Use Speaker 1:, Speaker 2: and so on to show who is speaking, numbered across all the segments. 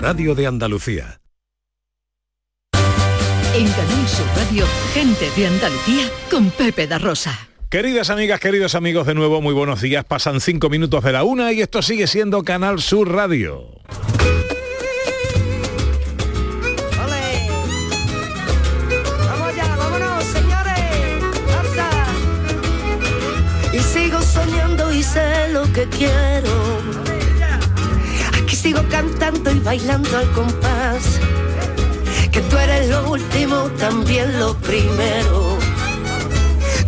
Speaker 1: radio de Andalucía.
Speaker 2: En Canal Sur Radio, gente de Andalucía con Pepe da Rosa.
Speaker 3: Queridas amigas, queridos amigos, de nuevo muy buenos días. Pasan cinco minutos de la una y esto sigue siendo Canal Sur Radio.
Speaker 4: Vamos ya, vámonos, señores. Y sigo soñando y sé lo que quiero. Sigo cantando y bailando al compás. Que tú eres lo último, también lo primero.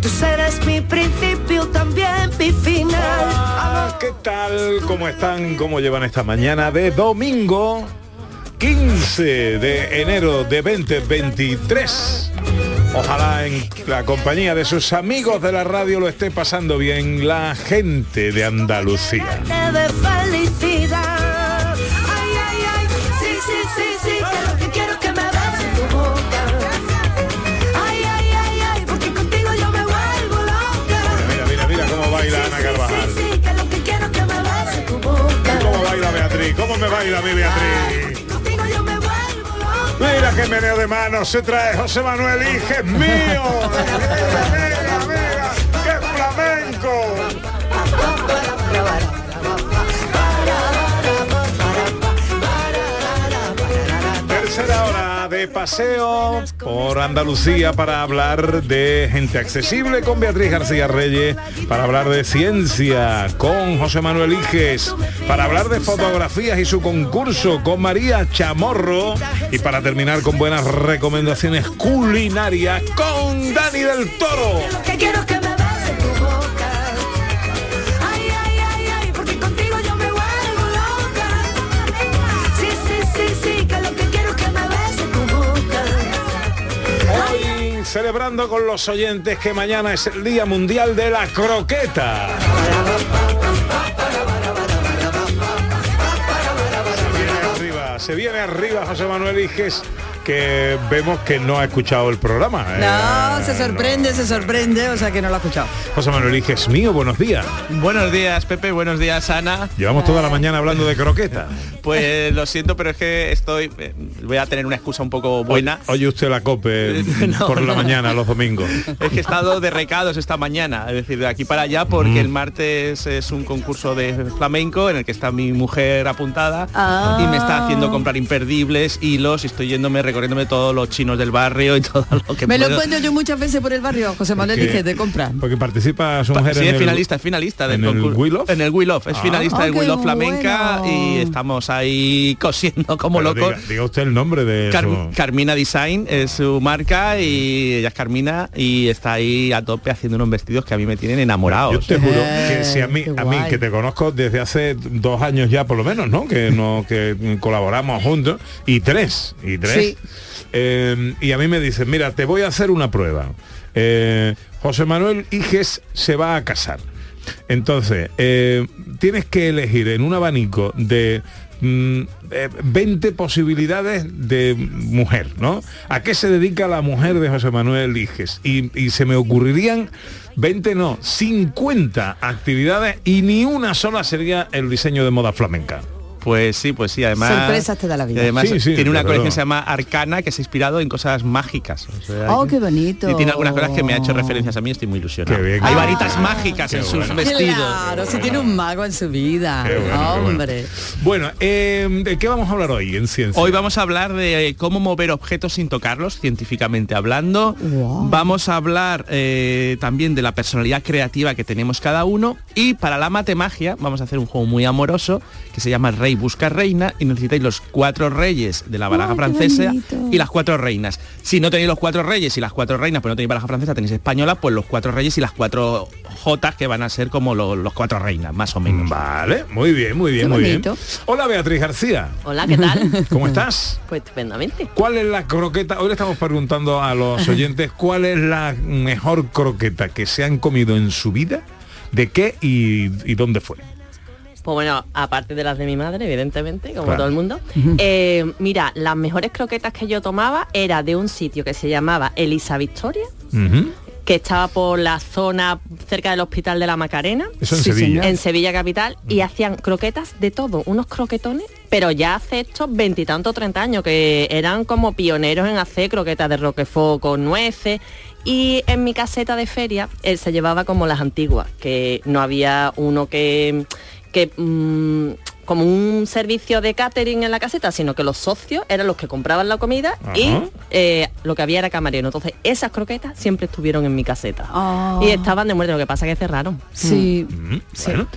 Speaker 4: Tú serás mi principio, también mi final.
Speaker 3: Ah, ¿Qué tal? ¿Cómo están? ¿Cómo llevan esta mañana de domingo 15 de enero de 2023? Ojalá en la compañía de sus amigos de la radio lo esté pasando bien la gente de Andalucía.
Speaker 4: de felicidad.
Speaker 3: Beatriz? ¿Cómo me baila mi Beatriz? Mira qué meneo de manos se trae José Manuel Hijes mío. paseo por Andalucía para hablar de gente accesible con Beatriz García Reyes, para hablar de ciencia con José Manuel Iges, para hablar de fotografías y su concurso con María Chamorro y para terminar con buenas recomendaciones culinarias con Dani del Toro. Celebrando con los oyentes que mañana es el Día Mundial de la Croqueta. Se viene arriba, se viene arriba José Manuel Iges, que vemos que no ha escuchado el programa. ¿eh?
Speaker 5: No, se sorprende, se sorprende, o sea que no lo ha escuchado.
Speaker 3: José Manuel Iges mío, buenos días.
Speaker 6: Buenos días, Pepe. Buenos días, Ana.
Speaker 3: Llevamos toda la mañana hablando de croqueta.
Speaker 6: Pues lo siento, pero es que estoy. eh, Voy a tener una excusa un poco buena.
Speaker 3: Oye usted la cope
Speaker 6: No,
Speaker 3: por la
Speaker 6: no.
Speaker 3: mañana, los domingos.
Speaker 6: Es que he estado de recados esta mañana, es decir, de aquí para allá, porque
Speaker 3: Mm.
Speaker 6: el martes es un concurso de flamenco en el que está mi mujer apuntada
Speaker 5: Ah.
Speaker 6: y me está haciendo comprar imperdibles, hilos, y estoy yéndome, recorriéndome todos los chinos del barrio y todo lo que
Speaker 5: Me lo encuentro yo muchas veces por el barrio, José Manuel
Speaker 3: Porque-
Speaker 5: dije de compra.
Speaker 3: Porque participa su mujer
Speaker 6: Sí,
Speaker 3: en
Speaker 6: es
Speaker 3: el-
Speaker 6: finalista, es finalista del
Speaker 3: en el
Speaker 6: concurso.
Speaker 3: Will Of.
Speaker 6: En el Will Of, es
Speaker 3: Ah.
Speaker 6: finalista
Speaker 5: Ah,
Speaker 6: del Will Of Flamenca
Speaker 5: bueno.
Speaker 6: y estamos ahí cosiendo como
Speaker 3: Pero
Speaker 6: locos.
Speaker 3: diga, diga usted el nombre de
Speaker 6: Car-
Speaker 3: su-
Speaker 6: Carmina Design es su marca y ella es Carmina y está ahí a tope haciendo unos vestidos que a mí me tienen enamorados.
Speaker 3: Yo te juro
Speaker 5: Eh,
Speaker 3: que si a mí, a mí que te conozco desde hace dos años ya por lo menos, ¿no? Que no que colaboramos juntos y tres y tres.
Speaker 5: Sí.
Speaker 3: Eh, y a mí me dicen, mira, te voy a hacer una prueba. Eh, José Manuel Iges se va a casar. Entonces, eh, tienes que elegir en un abanico de mm, eh, 20 posibilidades de mujer, ¿no? ¿A qué se dedica la mujer de José Manuel Iges? Y, y se me ocurrirían 20 no, 50 actividades y ni una sola sería el diseño de moda flamenca.
Speaker 6: Pues sí, pues sí, además.
Speaker 5: Sorpresas te da la vida.
Speaker 6: además
Speaker 3: Sí, sí,
Speaker 6: tiene una colección que se llama Arcana que se ha inspirado en cosas mágicas. O sea,
Speaker 5: Oh, qué bonito.
Speaker 6: Y tiene algunas cosas que me ha hecho referencias a mí, estoy muy ilusionado.
Speaker 3: Qué bien,
Speaker 6: Hay varitas mágicas
Speaker 3: Qué
Speaker 6: en sus vestidos.
Speaker 5: Claro, si tiene un mago en su vida.
Speaker 3: Bueno.
Speaker 5: Hombre.
Speaker 3: Bueno, eh, ¿de qué vamos a hablar hoy en ciencia?
Speaker 6: Hoy vamos a hablar de cómo mover objetos sin tocarlos, científicamente hablando.
Speaker 5: Wow.
Speaker 6: Vamos a hablar eh, también de la personalidad creativa que tenemos cada uno. Y para la matemagia vamos a hacer un juego muy amoroso que se llama Rey busca reina y necesitáis los cuatro reyes de la baraja francesa y las cuatro reinas. Si no tenéis los cuatro reyes y las cuatro reinas, pues no tenéis baraja francesa, tenéis española, pues los cuatro reyes y las cuatro jotas que van a ser como lo- los cuatro reinas, más o menos.
Speaker 3: Vale, muy bien, muy bien,
Speaker 5: Qué
Speaker 3: muy bien. Hola Beatriz García,
Speaker 7: Hola, ¿qué tal?
Speaker 3: ¿cómo estás?
Speaker 7: Pues estupendamente.
Speaker 3: ¿Cuál es la croqueta? Hoy le estamos preguntando a los oyentes cuál es la mejor croqueta que se han comido en su vida, de qué y, y dónde fue.
Speaker 7: Pues bueno, aparte de las de mi madre, evidentemente, como
Speaker 3: Claro.
Speaker 7: todo el mundo. eh, mira, las mejores croquetas que yo tomaba era de un sitio que se llamaba Elisa Victoria, que estaba por la zona cerca del Hospital de la Macarena,
Speaker 3: Eso en
Speaker 5: Sí,
Speaker 3: Sevilla.
Speaker 5: señor.
Speaker 7: en Sevilla capital, y hacían croquetas de todo, unos croquetones pero ya hace estos veintitantos, treinta años, que eran como pioneros en hacer croquetas de roquefort con nueces. Y en mi caseta de feria él se llevaba como las antiguas, que no había uno que, que mm, como un servicio de catering en la caseta, sino que los socios eran los que compraban la comida y eh, lo que había era camarero. Entonces esas croquetas siempre estuvieron en mi caseta.
Speaker 5: Ah.
Speaker 7: Y estaban de muerte, lo que pasa es que cerraron.
Speaker 5: Sí.
Speaker 3: Mm, bueno.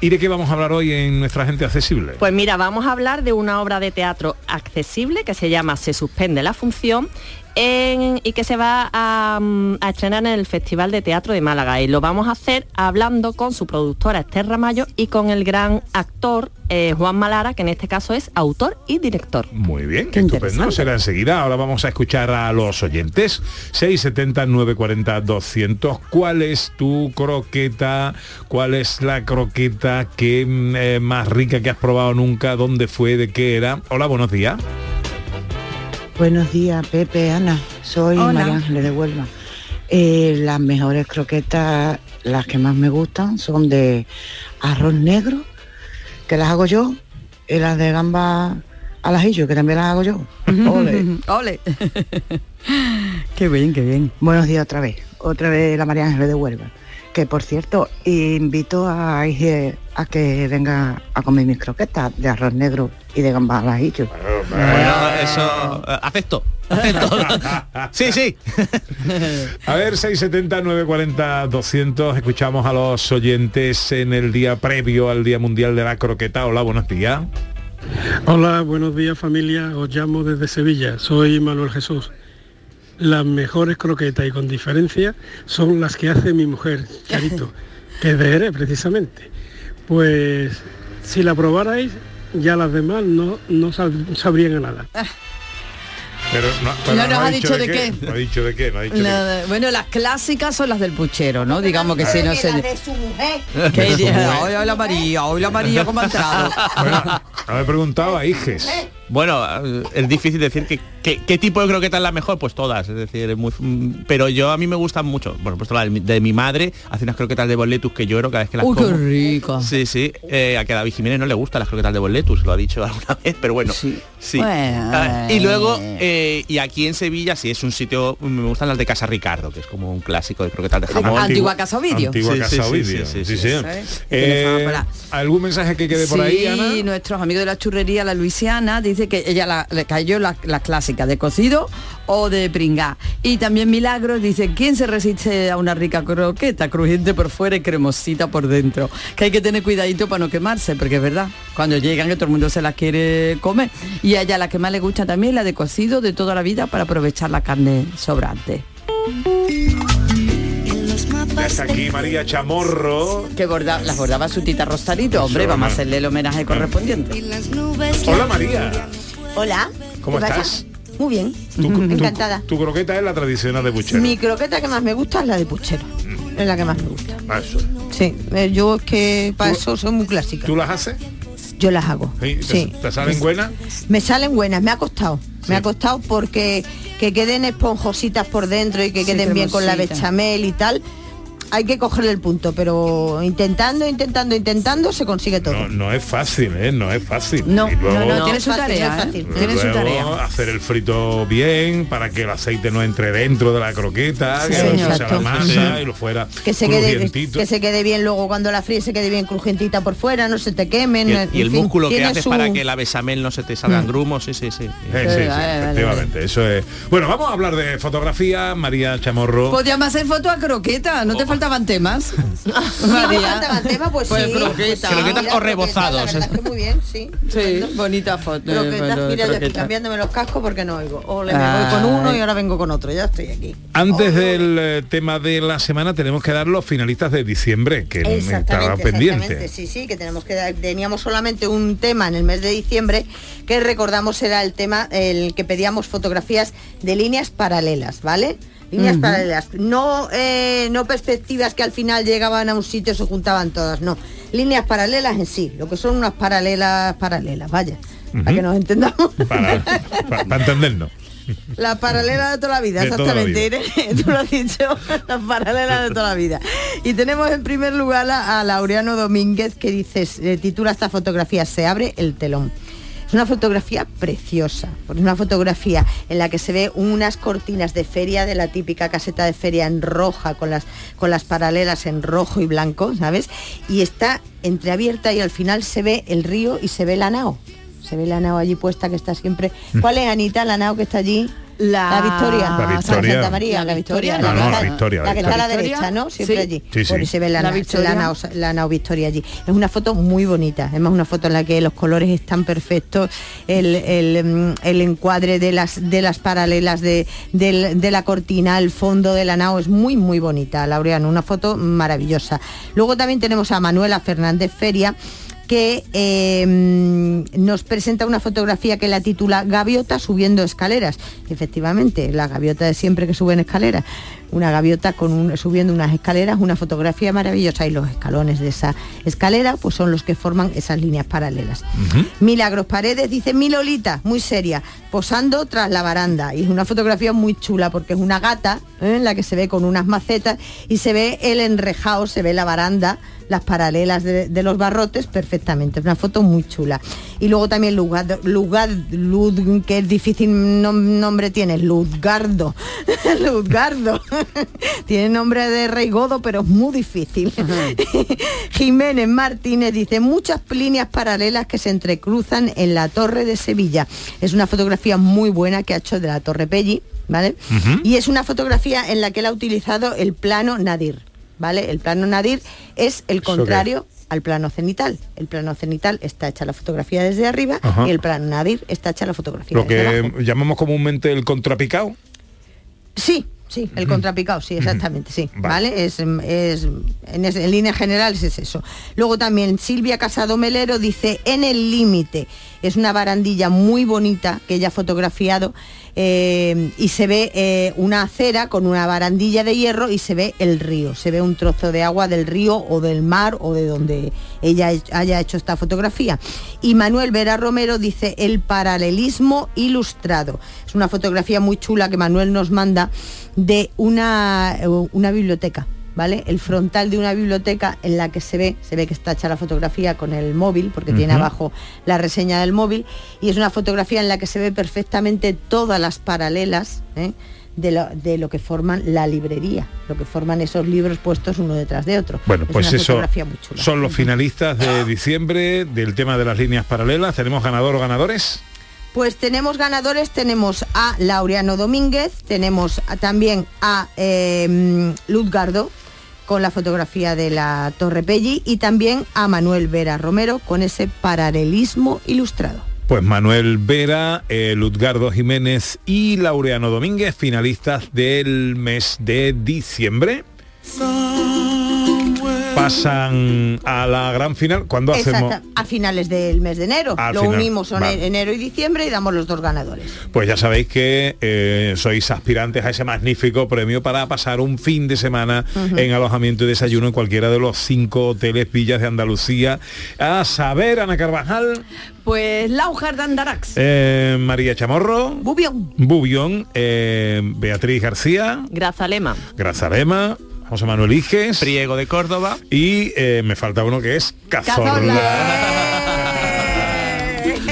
Speaker 3: ¿Y de qué vamos a hablar hoy en nuestra gente accesible?
Speaker 7: Pues mira, vamos a hablar de una obra de teatro accesible que se llama Se suspende la función en- y que se va a, mm, a estrenar en el Festival de Teatro de Málaga. Y lo vamos a hacer hablando con su productora Esther Ramallo y con el gran actor eh, Juan Malara, que en este caso es autor y director.
Speaker 3: Muy bien,
Speaker 5: Qué
Speaker 3: estupendo. Será enseguida. Ahora vamos a escuchar a los oyentes. 670 940 200. ¿Cuál es tu croqueta? ¿Cuál es la croqueta que mm, eh, más rica que has probado nunca? ¿Dónde fue? ¿De qué era? Hola, buenos días.
Speaker 1: Buenos días, Pepe, Ana. Soy
Speaker 5: Hola.
Speaker 1: María Ángeles de Huelva. Eh, las mejores croquetas, las que más me gustan, son de arroz negro, que las hago yo, y las de gamba al ajillo, que también las hago yo. Ole.
Speaker 5: Ole. qué bien, qué bien.
Speaker 1: Buenos días otra vez. Otra vez la María Ángeles de Huelva. Que por cierto, invito a a que venga a comer mis croquetas de arroz negro y de gamba al ajillo.
Speaker 6: Bueno, eso eh, acepto. acepto. sí, sí.
Speaker 3: A ver, 670 940 200. Escuchamos a los oyentes en el día previo al Día Mundial de la Croqueta. Hola, buenos días.
Speaker 8: Hola, buenos días familia, os llamo desde Sevilla, soy Manuel Jesús. Las mejores croquetas y con diferencia son las que hace mi mujer, Charito, que es de Jerez precisamente. Pues si la probarais, ya las demás no, no sab- sabrían a nada.
Speaker 3: Pero no, pero
Speaker 5: No nos ha dicho de qué.
Speaker 3: No ha dicho de qué. No ha dicho de qué.
Speaker 5: Nada, bueno, las clásicas son las del puchero, ¿no? Digamos que si no se... Que
Speaker 3: su mujer.
Speaker 5: hoy la María, hoy la María, ¿cómo ha entrado?
Speaker 3: Bueno, no me he preguntado a Iges.
Speaker 6: Bueno, es difícil decir que, que- qué tipo de croqueta es la mejor, pues todas, es decir, es muy, pero yo a mí me gustan mucho. Por supuesto, la de, mi- de mi madre hace unas croquetas de boletus que lloro cada vez que las
Speaker 5: Uy, qué
Speaker 6: como.
Speaker 5: rico.
Speaker 6: Sí, sí. eh, a que a David Jiménez no le gustan las croquetas de boletus, lo ha dicho alguna vez, pero bueno.
Speaker 5: Sí.
Speaker 6: Sí.
Speaker 5: Bueno,
Speaker 6: Ah, y luego,
Speaker 5: eh.
Speaker 6: y aquí en Sevilla, sí es un sitio, me gustan las de Casa Ricardo, que es como un clásico de croquetas de jamón.
Speaker 5: Antigua Casa Ovidio.
Speaker 3: Antigua
Speaker 6: Sí,
Speaker 3: Casa
Speaker 6: sí, sí,
Speaker 3: Ovidio.
Speaker 6: sí,
Speaker 3: Sí,
Speaker 6: sí.
Speaker 3: Eh, ¿Algún mensaje que quede por ahí,
Speaker 5: sí,
Speaker 3: Ana?
Speaker 5: nuestros amigos de la churrería, la Luisiana, que ella la- le cayó la, la clásica de cocido o de pringá. Y también Milagros dice, ¿quién se resiste a una rica croqueta, crujiente por fuera y cremosita por dentro? Que hay que tener cuidadito para no quemarse, porque es verdad, cuando llegan que todo el mundo se las quiere comer. Y a ella la que más le gusta también la de cocido de toda la vida para aprovechar la carne sobrante.
Speaker 3: Ya está aquí María Chamorro.
Speaker 5: Que borda, las bordaba su tita Rosarito, hombre, vamos a hacerle el homenaje correspondiente.
Speaker 3: Hola María.
Speaker 9: Hola.
Speaker 3: ¿Cómo
Speaker 9: ¿qué pasa?
Speaker 3: estás?
Speaker 9: Muy bien.
Speaker 3: Tu, tu-
Speaker 9: Encantada.
Speaker 3: Tu, croqueta es la tradicional de Buchero.
Speaker 9: Mi croqueta que más me gusta es la de puchero. Es la que más me gusta.
Speaker 3: Ah, eso.
Speaker 9: Sí, eh, yo es que para
Speaker 3: ¿Tú-
Speaker 9: eso soy muy clásica.
Speaker 3: ¿Tú las haces?
Speaker 9: Yo las hago.
Speaker 3: Sí, ¿Te,
Speaker 9: Sí.
Speaker 3: te salen buenas?
Speaker 9: Me salen buenas, me ha costado.
Speaker 3: Sí.
Speaker 9: Me ha costado porque que queden esponjositas por dentro y que
Speaker 5: Sí,
Speaker 9: queden bien con la bechamel y tal. Hay que cogerle el punto, pero intentando, intentando, intentando se consigue todo.
Speaker 3: No, no es fácil, ¿eh? No es fácil.
Speaker 5: No,
Speaker 3: Y luego-
Speaker 5: no, no, tiene su
Speaker 9: fácil,
Speaker 5: tarea, ¿eh?
Speaker 9: fácil.
Speaker 5: tiene su
Speaker 3: Luego,
Speaker 5: tarea.
Speaker 3: hacer el frito bien para que el aceite no entre dentro de la croqueta,
Speaker 9: Sí,
Speaker 3: que no se la masa y lo fuera
Speaker 9: Que se, quede,
Speaker 3: crujientito.
Speaker 9: que se quede bien luego cuando la fríes, se quede bien crujientita por fuera, no se te quemen.
Speaker 6: Y el,
Speaker 9: en
Speaker 6: y el
Speaker 9: fin,
Speaker 6: músculo que haces
Speaker 9: su-
Speaker 6: para que la bechamel no se te salgan grumos, sí, sí, sí.
Speaker 3: Sí, sí,
Speaker 5: vale, vale,
Speaker 3: efectivamente, eso es. Bueno, vamos a hablar de fotografía, María Chamorro.
Speaker 5: Podíamos hacer foto a croqueta, ¿no te faltaban temas?
Speaker 9: Sí, me faltaban temas, pues,
Speaker 5: Pues
Speaker 9: sí.
Speaker 5: croqueta.
Speaker 6: Croquetas
Speaker 9: mira,
Speaker 6: o rebozados.
Speaker 9: La verdad es que muy bien, sí.
Speaker 5: Sí, bonita foto.
Speaker 9: Croquetas,
Speaker 5: foto de
Speaker 9: mira, yo cambiándome los cascos porque no oigo. Ole, me
Speaker 5: Ay.
Speaker 9: voy con uno y ahora vengo con otro, ya estoy aquí.
Speaker 3: Antes del eh, tema de la semana tenemos que dar los finalistas de diciembre, que estaba
Speaker 9: Exactamente,
Speaker 3: pendiente.
Speaker 9: exactamente, sí, sí, que tenemos que dar- teníamos solamente un tema en el mes de diciembre que recordamos era el tema el que pedíamos fotografías de líneas paralelas, ¿vale? Líneas paralelas, no eh, no perspectivas que al final llegaban a un sitio y se juntaban todas, no. Líneas paralelas en sí, lo que son unas paralelas paralelas, vaya, para que nos entendamos.
Speaker 3: Para, pa- para entendernos.
Speaker 9: La paralela de toda la vida,
Speaker 3: De la
Speaker 9: exactamente. Tú lo has dicho, la paralela de toda la vida. Y tenemos en primer lugar a, a Laureano Domínguez que dice, eh, titula esta fotografía, Se abre el telón. Es una fotografía preciosa, porque es una fotografía en la que se ve unas cortinas de feria de la típica caseta de feria en roja, con las, con las paralelas en rojo y blanco, ¿sabes? Y está entreabierta y al final se ve el río y se ve la nao. Se ve la nao allí puesta que está siempre. ¿Cuál es Anita, la nao que está allí?
Speaker 5: La,
Speaker 9: Victoria.
Speaker 3: La Victoria.
Speaker 9: Santa María, la, Victoria.
Speaker 3: No, no, la
Speaker 9: está-
Speaker 3: Victoria, la
Speaker 9: La que está a la derecha, ¿no? Siempre
Speaker 5: Sí.
Speaker 9: allí.
Speaker 3: Sí, sí.
Speaker 9: Por ahí se ve la,
Speaker 5: Victoria.
Speaker 9: la nao, la nao Victoria allí. Es una foto muy bonita. Es más una foto en la que los colores están perfectos, el, el, mm, el encuadre de las de las paralelas de, del- de la cortina, el fondo de la nao es muy muy bonita, Laureano, una foto maravillosa. Luego también tenemos a Manuela Fernández Feria que eh, mm, nos presenta una fotografía que la titula Gaviota subiendo escaleras. Efectivamente, la gaviota de siempre que suben escaleras. Una gaviota con un- subiendo unas escaleras, una fotografía maravillosa y los escalones de esa escalera pues son los que forman esas líneas paralelas. Milagros Paredes dice mi Lolita, muy seria, posando tras la baranda. Y es una fotografía muy chula porque es una gata ¿eh? en la que se ve con unas macetas y se ve el enrejado, se ve la baranda, las paralelas de, de los barrotes perfectamente. Es una foto muy chula. Y luego también Lugad, Lugad, Lud, que difícil nom- nombre tiene, Luzgardo. Luzgardo. tiene nombre de rey godo, pero es muy difícil. Jiménez Martínez dice muchas líneas paralelas que se entrecruzan en la torre de Sevilla. Es una fotografía muy buena que ha hecho de la torre Pelli, ¿vale? Y es una fotografía en la que él ha utilizado el plano Nadir, ¿vale? El plano Nadir es el contrario al plano cenital. El plano cenital está hecha la fotografía desde arriba
Speaker 3: Ajá.
Speaker 9: y el plano Nadir está hecha la fotografía
Speaker 3: Lo
Speaker 9: desde
Speaker 3: que llamamos comúnmente el contrapicado.
Speaker 9: Sí, sí, el contrapicado, sí, exactamente, sí.
Speaker 3: Vale.
Speaker 9: ¿Vale? Es, es- en, es- en líneas generales es eso. Luego también Silvia Casado Melero dice En el límite. Es una barandilla muy bonita que ella ha fotografiado eh, y se ve eh, una acera con una barandilla de hierro y se ve el río. Se ve un trozo de agua del río o del mar o de donde ella haya hecho esta fotografía. Y Manuel Vera Romero dice el paralelismo ilustrado. Es una fotografía muy chula que Manuel nos manda de una, una biblioteca. ¿Vale? El frontal de una biblioteca en la que se ve, se ve que está hecha la fotografía con el móvil, porque tiene abajo la reseña del móvil, y es una fotografía en la que se ve perfectamente todas las paralelas ¿eh? de, lo, de lo que forman la librería, lo que forman esos libros puestos uno detrás de otro.
Speaker 3: Bueno,
Speaker 9: Es
Speaker 3: pues eso son los finalistas de diciembre del tema de las líneas paralelas. ¿Tenemos ganador o ganadores?
Speaker 9: Pues tenemos ganadores, tenemos a Laureano Domínguez, tenemos a- también a eh, Luzgardo con la fotografía de la Torre Pelli y también a Manuel Vera Romero con ese paralelismo ilustrado.
Speaker 3: Pues Manuel Vera, eh, Luzgardo Jiménez y Laureano Domínguez, finalistas del mes de diciembre. Pasan a la gran final. ¿Cuándo hacemos?
Speaker 9: A finales del mes de enero.
Speaker 3: Al
Speaker 9: Lo
Speaker 3: final,
Speaker 9: unimos en
Speaker 3: vale.
Speaker 9: enero y diciembre y damos los dos ganadores.
Speaker 3: Pues ya sabéis que eh, sois aspirantes a ese magnífico premio para pasar un fin de semana en alojamiento y desayuno en cualquiera de los cinco hoteles villas de Andalucía. A saber, Ana Carvajal,
Speaker 5: Pues Laujar de Andarax.
Speaker 3: eh, María Chamorro,
Speaker 9: Bubión.
Speaker 3: Bubión, eh, Beatriz García,
Speaker 7: Grazalema.
Speaker 3: Grazalema, José Manuel Iges
Speaker 6: Priego de Córdoba.
Speaker 3: y eh, me falta uno que es Cazorla.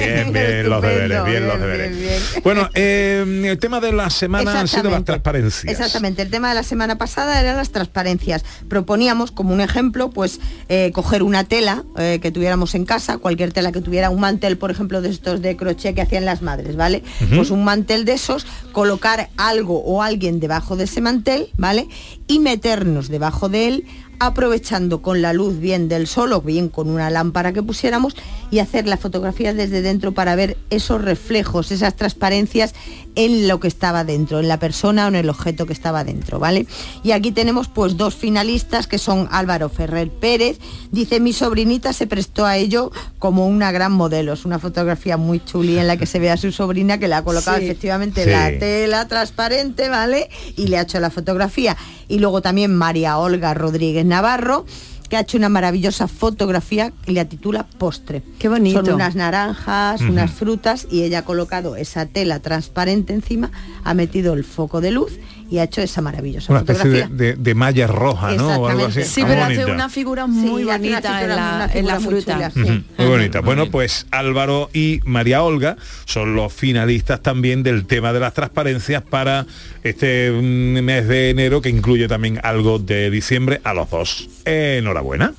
Speaker 3: Bien, bien los deberes, bien los deberes.
Speaker 9: bien, bien.
Speaker 3: Bueno, eh, el tema de la semana han sido las transparencias.
Speaker 9: Exactamente, el tema de la semana pasada eran las transparencias. Proponíamos como un ejemplo, pues eh, coger una tela eh, que tuviéramos en casa, cualquier tela que tuviera un mantel, por ejemplo, de estos de crochet que hacían las madres, ¿vale? Pues un mantel de esos, colocar algo o alguien debajo de ese mantel, ¿vale? Y meternos debajo de él aprovechando con la luz bien del sol o bien con una lámpara que pusiéramos y hacer la fotografía desde dentro para ver esos reflejos, esas transparencias en lo que estaba dentro, en la persona o en el objeto que estaba dentro, ¿vale? Y aquí tenemos pues dos finalistas que son Álvaro Ferrer Pérez, dice mi sobrinita se prestó a ello como una gran modelo, es una fotografía muy chuli en la que se ve a su sobrina que le ha colocado
Speaker 5: Sí.
Speaker 9: efectivamente
Speaker 3: Sí.
Speaker 9: la tela transparente, ¿vale? Y le ha hecho la fotografía. Y luego también María Olga Rodríguez Navarro, que ha hecho una maravillosa fotografía que le titula Postre.
Speaker 5: Qué bonito.
Speaker 9: Son unas naranjas, unas frutas y ella ha colocado esa tela transparente encima, ha metido el foco de luz y ha hecho esa maravillosa
Speaker 3: Una especie de, de- de malla roja, ¿no? O algo así.
Speaker 9: Exactamente.
Speaker 5: Sí,
Speaker 3: Está
Speaker 5: pero
Speaker 3: bonita.
Speaker 5: hace una figura muy
Speaker 9: Sí,
Speaker 5: bonita en la, en
Speaker 9: muy
Speaker 5: fruta.
Speaker 9: chula, sí.
Speaker 3: Ujú, Muy bonita. Bueno, pues Álvaro y María Olga son los finalistas también del tema de las transparencias para este mm, mes de enero que incluye también algo de diciembre a los dos. Enhorabuena.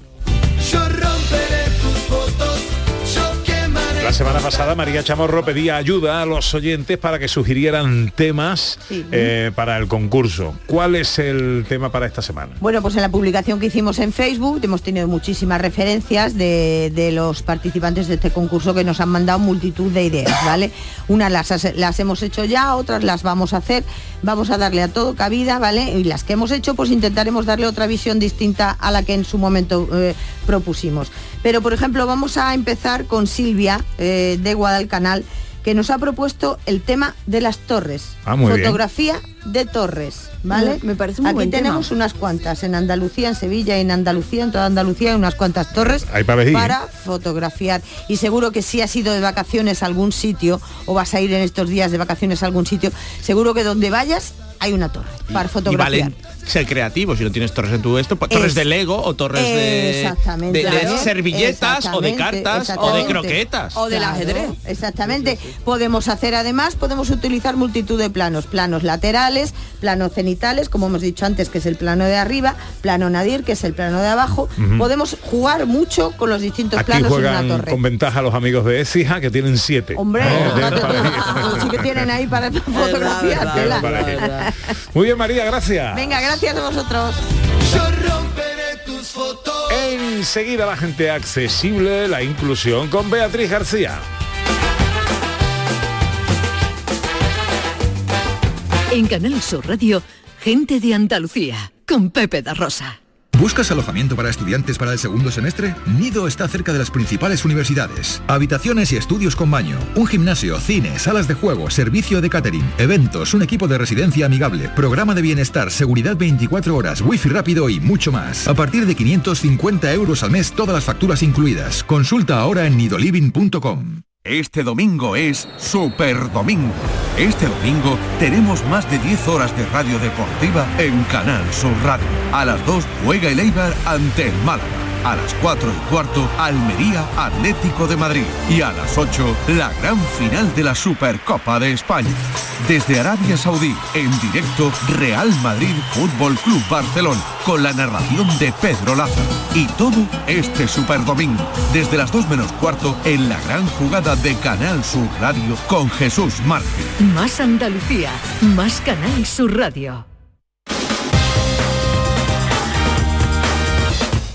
Speaker 3: La semana pasada María Chamorro pedía ayuda a los oyentes para que sugirieran temas
Speaker 9: Sí.
Speaker 3: eh, para el concurso. ¿Cuál es el tema para esta semana?
Speaker 9: Bueno, pues en la publicación que hicimos en Facebook hemos tenido muchísimas referencias de, de los participantes de este concurso que nos han mandado multitud de ideas, ¿vale? Unas las hemos hecho ya, otras las vamos a hacer, vamos a darle a todo cabida, ¿vale? Y las que hemos hecho, pues intentaremos darle otra visión distinta a la que en su momento eh, propusimos. Pero, por ejemplo, vamos a empezar con Silvia eh, de Guadalcanal, que nos ha propuesto el tema de las torres.
Speaker 3: Ah, muy bien.
Speaker 9: Fotografía de torres, ¿vale?
Speaker 5: Me parece muy
Speaker 9: Aquí
Speaker 5: buen tema.
Speaker 9: tenemos unas cuantas en Andalucía, en Sevilla en Andalucía, en toda Andalucía hay unas cuantas torres
Speaker 3: Hay para
Speaker 9: para fotografiar. Y seguro que si has ido de vacaciones a algún sitio o vas a ir en estos días de vacaciones a algún sitio, seguro que donde vayas hay una torre para
Speaker 6: Y
Speaker 9: fotografiar.
Speaker 6: valen ser creativos, si no tienes torres en tu esto, pues torres
Speaker 9: Es-
Speaker 6: de Lego o torres de,
Speaker 9: Exactamente.
Speaker 6: de- de
Speaker 9: Claro,
Speaker 6: servilletas o de cartas o de croquetas.
Speaker 5: O del
Speaker 9: Claro,
Speaker 5: ajedrez.
Speaker 9: Exactamente. Podemos hacer además, podemos utilizar multitud de planos, planos laterales, planos cenitales, como hemos dicho antes, que es el plano de arriba, plano nadir, que es el plano de abajo. Podemos jugar mucho con los distintos
Speaker 3: Aquí
Speaker 9: planos en
Speaker 3: juegan
Speaker 9: una torre.
Speaker 3: con ventaja los amigos de Écija que tienen siete.
Speaker 9: Hombre,
Speaker 3: ¿no?
Speaker 9: tú,
Speaker 3: Para elegir.
Speaker 9: sí que tienen ahí para fotografiar.
Speaker 3: Muy bien, María, gracias.
Speaker 9: Venga, gracias a vosotros.
Speaker 10: Yo romperé tus fotos.
Speaker 3: Enseguida la gente accesible, la inclusión con Beatriz García.
Speaker 2: En Canal Sur Radio, gente de Andalucía, con Pepe da Rosa.
Speaker 11: ¿Buscas alojamiento para estudiantes para el segundo semestre? Nido está cerca de las principales universidades. Habitaciones y estudios con baño, un gimnasio, cine, salas de juego, servicio de catering, eventos, un equipo de residencia amigable, programa de bienestar, seguridad 24 horas, wifi rápido y mucho más. A partir de 550 euros al mes, todas las facturas incluidas. Consulta ahora en nidoliving.com.
Speaker 12: Este domingo es Super Domingo. Este domingo tenemos más de 10 horas de radio deportiva en Canal Sur Radio. A las 2 juega el Eibar ante el Málaga. A las 4 y cuarto, Almería Atlético de Madrid. Y a las 8, la gran final de la Supercopa de España. Desde Arabia Saudí, en directo, Real Madrid Fútbol Club Barcelona, con la narración de Pedro Lázaro. Y todo este Super Domingo, desde las 2 menos cuarto, en la gran jugada de Canal Sur Radio con Jesús Márquez.
Speaker 2: Más Andalucía, más Canal Sur Radio.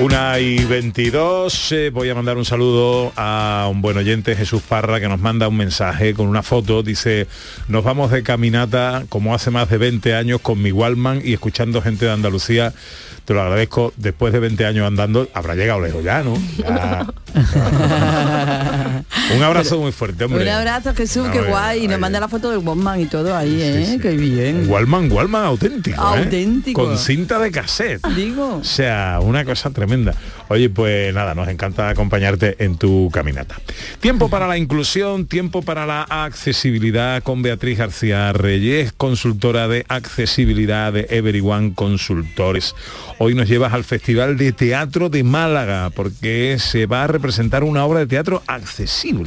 Speaker 3: Una y 22, eh, voy a mandar un saludo a un buen oyente, Jesús Parra, que nos manda un mensaje con una foto. Dice, nos vamos de caminata como hace más de 20 años con mi Walman y escuchando gente de Andalucía. Te lo agradezco, después de 20 años andando, habrá llegado lejos ya, ¿no? un abrazo muy fuerte, hombre.
Speaker 5: Un abrazo, Jesús,
Speaker 3: No,
Speaker 5: qué guay. Y nos manda la foto del Bosman y todo ahí, ¿eh? Qué bien.
Speaker 3: Walman, Walman auténtico. ¿eh?
Speaker 5: Auténtico.
Speaker 3: Con cinta de cassette.
Speaker 5: Digo.
Speaker 3: O sea, una cosa tremenda. Oye, pues nada, nos encanta acompañarte en tu caminata. Tiempo para la inclusión, tiempo para la accesibilidad con Beatriz García Reyes, consultora de accesibilidad de Everyone Consultores. Hoy nos llevas al Festival de Teatro de Málaga, porque se va a representar una obra de teatro accesible.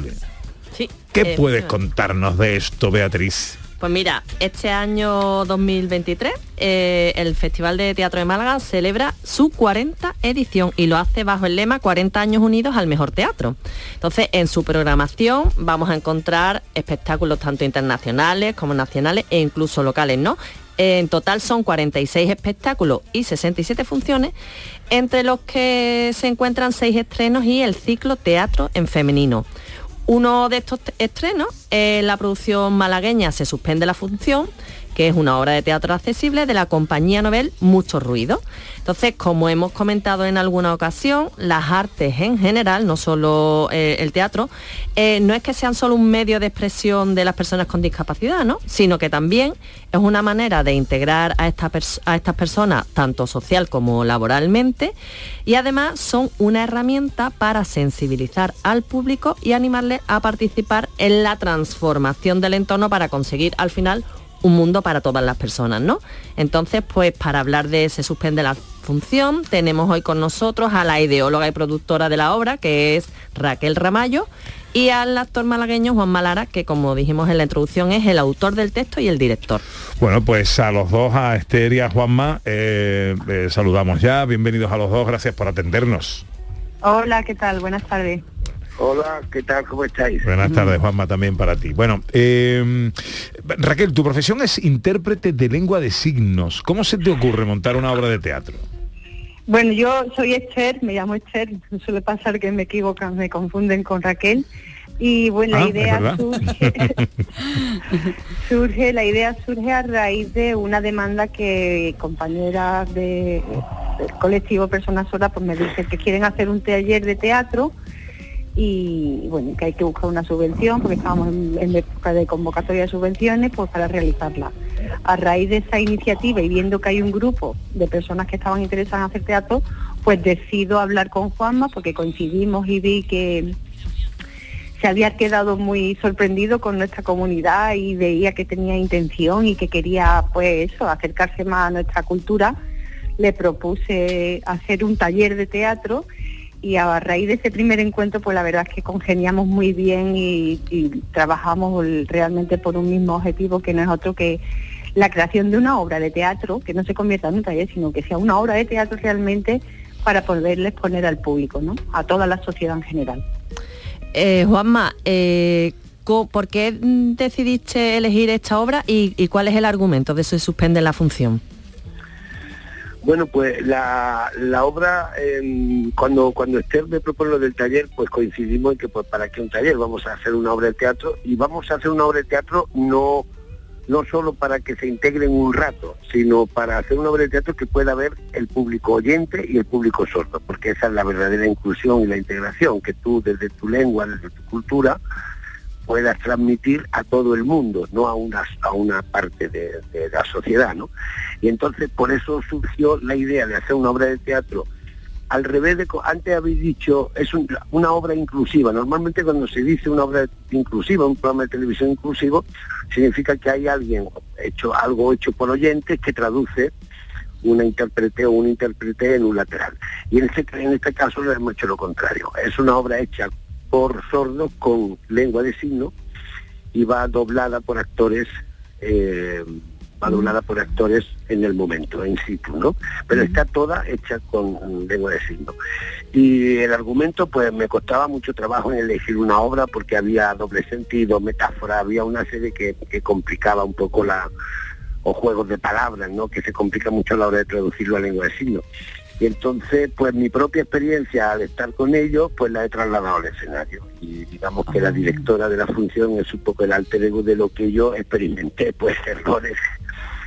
Speaker 7: Sí.
Speaker 3: ¿Qué
Speaker 7: eh,
Speaker 3: puedes contarnos de esto, Beatriz?
Speaker 7: Pues mira, este año 2023 eh, el Festival de Teatro de Málaga celebra su 40 edición y lo hace bajo el lema 40 años unidos al mejor teatro. Entonces, en su programación vamos a encontrar espectáculos tanto internacionales como nacionales e incluso locales, ¿no? En total son 46 espectáculos y 67 funciones, entre los que se encuentran seis estrenos y el ciclo Teatro en Femenino. Uno de estos estrenos es la producción malagueña Se suspende la función, que es una obra de teatro accesible de la compañía novel Mucho Ruido. Entonces, como hemos comentado en alguna ocasión, las artes en general, no solo eh, el teatro, eh, no es que sean solo un medio de expresión de las personas con discapacidad, ¿no? sino que también es una manera de integrar a, esta a estas personas tanto social como laboralmente y además son una herramienta para sensibilizar al público y animarle a participar en la transformación del entorno para conseguir al final un mundo para todas las personas, ¿no? Entonces, pues para hablar de Se suspende la función, tenemos hoy con nosotros a la ideóloga y productora de la obra, que es Raquel Ramallo, y al actor malagueño Juan Malara, que como dijimos en la introducción es el autor del texto y el director.
Speaker 3: Bueno, pues a los dos, a Esther y a Juanma, eh, eh, saludamos ya. Bienvenidos a los dos, gracias por atendernos.
Speaker 13: Hola, ¿qué tal? Buenas tardes.
Speaker 14: Hola, ¿qué tal? ¿Cómo estáis?
Speaker 3: Buenas tardes, Juanma, también para ti. Bueno, eh, Raquel, tu profesión es intérprete de lengua de signos. ¿Cómo se te ocurre montar una obra de teatro?
Speaker 13: Bueno, yo soy Esther, me llamo Esther, suele pasar que me equivocan, me confunden con Raquel. Y bueno,
Speaker 3: Ah,
Speaker 13: la
Speaker 3: ¿es
Speaker 13: idea surge, surge, la idea surge a raíz de una demanda que compañeras de, del colectivo Personas Sordas pues me dicen que quieren hacer un taller de teatro y bueno, que hay que buscar una subvención porque estábamos en, época de convocatoria de subvenciones pues para realizarla. A raíz de esa iniciativa y viendo que hay un grupo de personas que estaban interesadas en hacer teatro, pues decido hablar con Juanma porque coincidimos y vi que se había quedado muy sorprendido con nuestra comunidad y veía que tenía intención y que quería pues eso, acercarse más a nuestra cultura. Le propuse hacer un taller de teatro y a raíz de ese primer encuentro pues la verdad es que congeniamos muy bien y, trabajamos realmente por un mismo objetivo que no es otro que la creación de una obra de teatro que no se convierta en un taller sino que sea una obra de teatro realmente para poderle exponer al público, ¿no? a toda la sociedad en general.
Speaker 7: Eh, Juanma, eh, ¿por qué decidiste elegir esta obra y, y cuál es el argumento de Se suspende la función?
Speaker 14: Bueno, pues la, la obra, em, cuando cuando Esther me propone lo del taller, pues coincidimos en que pues para qué un taller, vamos a hacer una obra de teatro y vamos a hacer una obra de teatro no no solo para que se integren un rato, sino para hacer una obra de teatro que pueda ver el público oyente y el público sordo, porque esa es la verdadera inclusión y la integración, que tú desde tu lengua, desde tu cultura, puedas transmitir a todo el mundo, no a una, a una parte de, la sociedad, ¿no? Y entonces por eso surgió la idea de hacer una obra de teatro al revés de, antes habéis dicho, es un- una obra inclusiva. Normalmente cuando se dice una obra inclusiva, un programa de televisión inclusivo, significa que hay alguien hecho, algo hecho por oyentes que traduce una intérprete o un intérprete en un lateral. Y en este, en este caso lo hemos hecho lo contrario. Es una obra hecha por sordos con lengua de signo y va doblada por actores eh, va doblada por actores en el momento, in situ, ¿no? Pero está toda hecha con lengua de signo. Y el argumento, pues me costaba mucho trabajo en elegir una obra porque había doble sentido, metáfora, había una serie que, que complicaba un poco la o juegos de palabras, ¿no? Que se complica mucho a la hora de traducirlo a lengua de signo. Y entonces, pues mi propia experiencia al estar con ellos, pues la he trasladado al escenario. Y digamos que la directora de la función es un poco el alter ego de lo que yo experimenté, pues errores.